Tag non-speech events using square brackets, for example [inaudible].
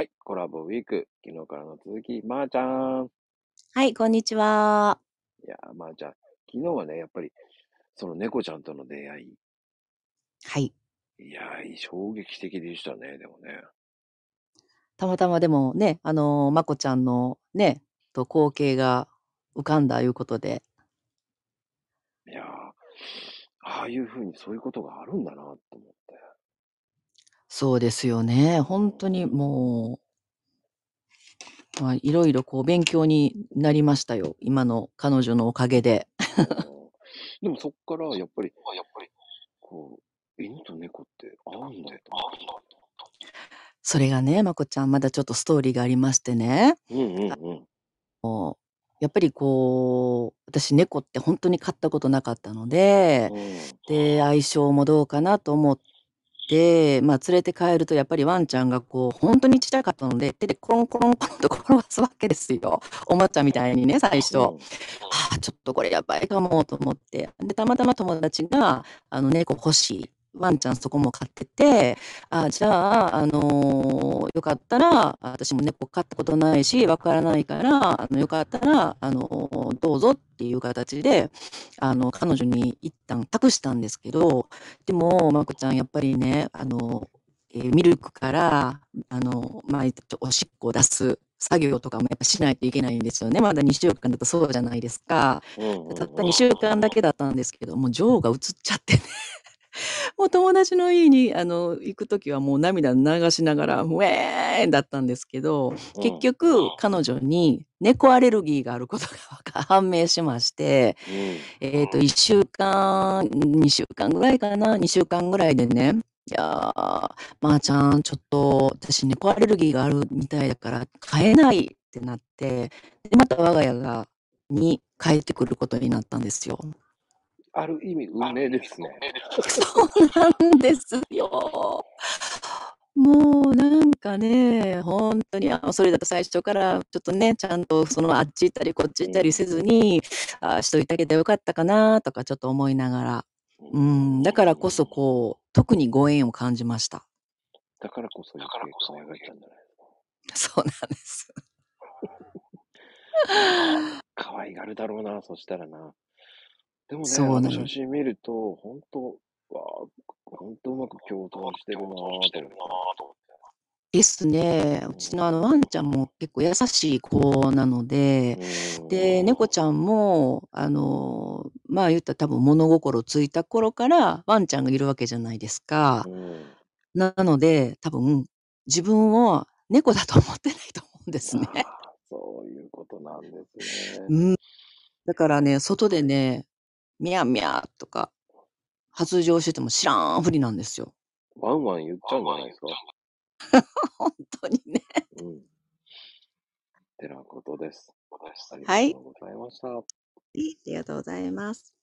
はい、コラボウィーク、昨日からの続き、まー、ちゃん。はい、こんにちは。いやー、まー、ちゃん、昨日はね、やっぱり、その猫ちゃんとの出会い、はい。いやー、衝撃的でしたね、でもね。たまたまでもね、あの、まこちゃんのね、と光景が浮かんだいうことで。いやー、ああいう風にそういうことがあるんだなと思って。そうですよね。本当にもう、まあ、いろいろこう勉強になりましたよ。今の彼女のおかげで。うんでもそっから [laughs] やっぱり、こう、犬と猫って合うんだと思って。それがね、まこちゃん、まだちょっとストーリーがありましてね。うんうんうん。やっぱりこう、私猫って本当に飼ったことなかったので、うんで、相性もどうかなと思って、まあ、連れて帰るとやっぱりワンちゃんがこう、本当にちっちゃかったので、手でコロンコロンコロンと [laughs] 転がすわけですよ。おもちゃみたいにね、最初。うんああ、ちょっとこれやばいかもと思って。で、たまたま友達が、あの、猫欲しい。ワンちゃんそこも飼ってて、あじゃあ、あのーよかったら、私も猫飼ったことないし、わからないから、あの、よかったら、あのーどうぞっていう形で、あの、彼女に一旦託したんですけど、でも、まこちゃん、やっぱりね、あの、えーミルクから、あの、まあ、おしっこを出す作業とかもやっぱしないといけないんですよね。まだ2週間だとそうじゃないですか。たった2週間だけだったんですけど、もう女王が映っちゃってね。もう友達の家にあの行く時はもう涙流しながら、ウェーンだったんですけど、うん。結局彼女に猫アレルギーがあることが [laughs] 判明しまして、うん。えっ、と、1週間、2週間ぐらいかな、2週間ぐらいでね、いやー、まー、ちゃん、ちょっと、私猫アレルギーがあるみたいだから、飼えないってなって、で、また我が家が、に帰ってくることになったんですよ。ある意味、運命ですね。そうなんですよ。もうなんかね、本当に、あの、それだと最初からちょっとね、ちゃんとそのあっち行ったりこっち行ったりせずに、ああ、しといてあげてよかったかなとかちょっと思いながら、うん、だからこそこう、特にご縁を感じました。だからこそ余計可愛がっちゃうんじゃないそうなんです。[laughs] 可愛がるだろうな、そしたらな。でもね、そう写真見ると、本当わあ、本当うまく共存してるなぁと思って。ですね。うちのあのワンちゃんも結構優しい子なので、うんで、猫ちゃんも、あの、まあ言ったら多分物心ついた頃からワンちゃんがいるわけじゃないですか。うんなので、多分自分を猫だと思ってないと思うんですね。そういうことなんですね。うん。だからね、外でね、ミャーミャーとか発情してても知らんふりなんですよ。ワンワン言っちゃうんじゃないですか？[laughs] 本当にね。うん。てなことです。ありはいがとうございました。ありがとうございます。